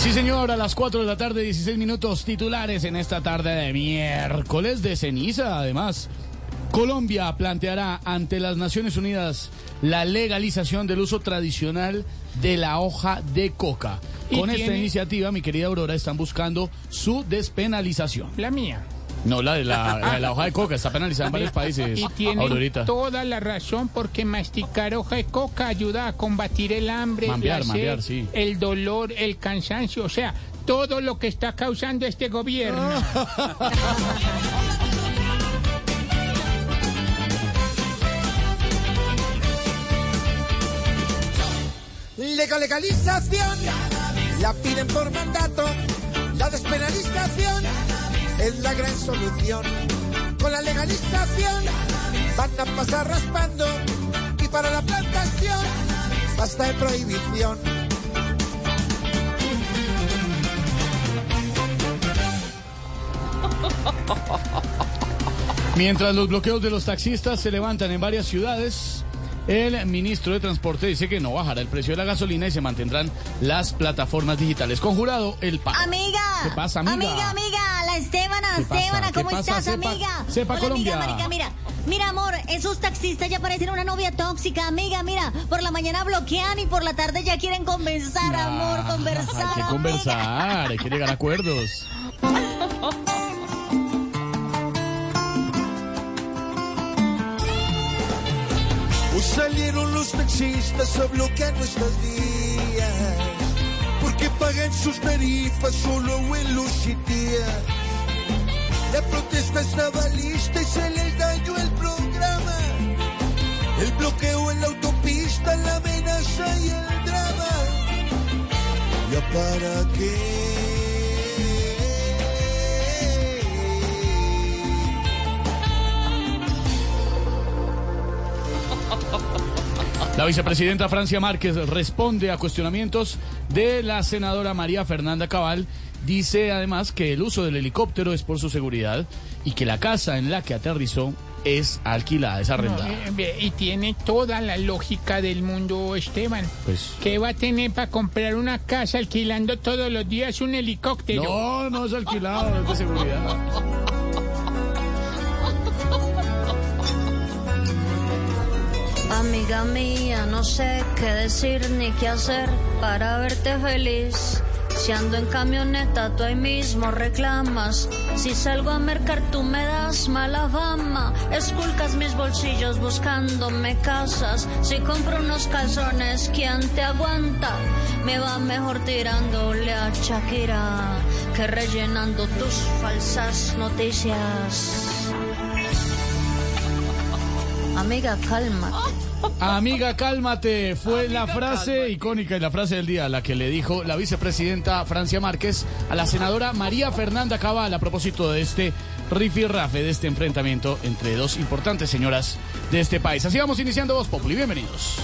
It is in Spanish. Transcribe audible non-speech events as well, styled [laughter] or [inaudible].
Sí, señor, a las 4 de la tarde, 16 minutos titulares en esta tarde de miércoles de ceniza, además. Colombia planteará ante las Naciones Unidas la legalización del uso tradicional de la hoja de coca. ¿Y Con esta iniciativa, mi querida Aurora, están buscando su despenalización. La mía. No, la de la, la de la hoja de coca, está penalizada en varios países. Y tiene Aurorita. toda la razón porque masticar hoja de coca ayuda a combatir el hambre, Mambear, la sed, mambear, sí. el dolor, el cansancio, o sea, todo lo que está causando este gobierno. [laughs] Legal legalización, la piden por mandato. La despenalización es la gran solución. Con la legalización van a pasar raspando y para la plantación basta de prohibición. Mientras los bloqueos de los taxistas se levantan en varias ciudades, el ministro de Transporte dice que no bajará el precio de la gasolina y se mantendrán las plataformas digitales. Conjurado el PAN. Amiga. ¿Qué pasa, amiga? Amiga, amiga, la Estebana. Estebana, ¿Qué ¿cómo estás, Sepa- amiga? sepa Hola, Colombia. Amiga, marica, mira, mira, amor, esos taxistas ya parecen una novia tóxica, amiga, mira, por la mañana bloquean y por la tarde ya quieren conversar, amor, conversar. Hay que amiga. conversar, hay que llegar a acuerdos. Hoy salieron los taxistas a bloquear nuestras vías porque pagan sus tarifas solo en los lista y se les dañó el programa. El bloqueo en la autopista, la amenaza y el drama. ¿Ya para qué? La vicepresidenta Francia Márquez responde a cuestionamientos de la senadora María Fernanda Cabal. Dice además que el uso del helicóptero es por su seguridad y que la casa en la que aterrizó es alquilada, es No, arrendada. eh, ve, y tiene toda la lógica del mundo, Esteban. Pues ¿Qué va a tener para comprar una casa alquilando todos los días un helicóptero? no, no es alquilado, es de seguridad. Amiga mía, no sé qué decir ni qué hacer para verte feliz. Si ando en camioneta, tú ahí mismo reclamas. Si salgo a mercar, tú me das mala fama. Esculcas mis bolsillos buscándome casas. Si compro unos calzones, ¿quién te aguanta? Me va mejor tirándole a Shakira que rellenando tus falsas noticias. Amiga, cálmate. Amiga, cálmate. Fue la frase icónica y la frase del día, la que le dijo la vicepresidenta Francia Márquez a la senadora María Fernanda Cabal a propósito de este rifirrafe, de este enfrentamiento entre dos importantes señoras de este país. Así vamos iniciando Voz Populi. Bienvenidos.